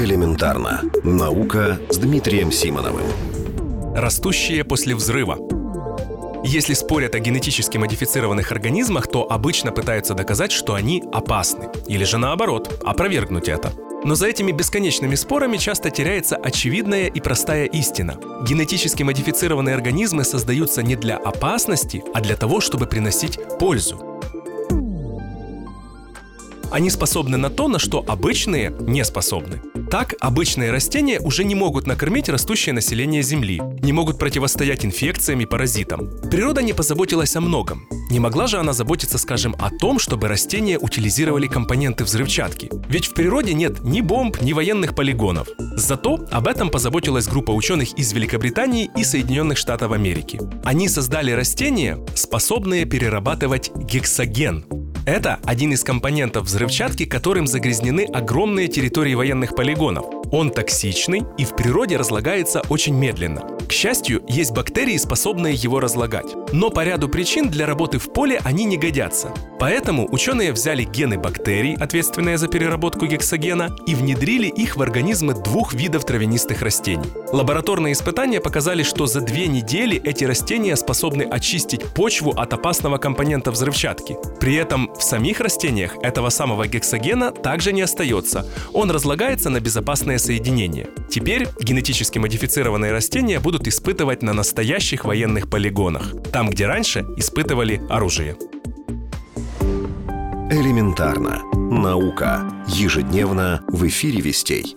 Элементарно. Наука с Дмитрием Симоновым. Растущие после взрыва. Если спорят о генетически модифицированных организмах, то обычно пытаются доказать, что они опасны. Или же наоборот, опровергнуть это. Но за этими бесконечными спорами часто теряется очевидная и простая истина. Генетически модифицированные организмы создаются не для опасности, а для того, чтобы приносить пользу. Они способны на то, на что обычные не способны. Так, обычные растения уже не могут накормить растущее население Земли, не могут противостоять инфекциям и паразитам. Природа не позаботилась о многом. Не могла же она заботиться, скажем, о том, чтобы растения утилизировали компоненты взрывчатки. Ведь в природе нет ни бомб, ни военных полигонов. Зато об этом позаботилась группа ученых из Великобритании и Соединенных Штатов Америки. Они создали растения, способные перерабатывать гексоген, это один из компонентов взрывчатки, которым загрязнены огромные территории военных полигонов. Он токсичный и в природе разлагается очень медленно. К счастью, есть бактерии, способные его разлагать. Но по ряду причин для работы в поле они не годятся. Поэтому ученые взяли гены бактерий, ответственные за переработку гексогена, и внедрили их в организмы двух видов травянистых растений. Лабораторные испытания показали, что за две недели эти растения способны очистить почву от опасного компонента взрывчатки. При этом в самих растениях этого самого гексогена также не остается. Он разлагается на безопасные соединения. Теперь генетически модифицированные растения будут будут испытывать на настоящих военных полигонах, там, где раньше испытывали оружие. Элементарно. Наука. Ежедневно в эфире «Вестей».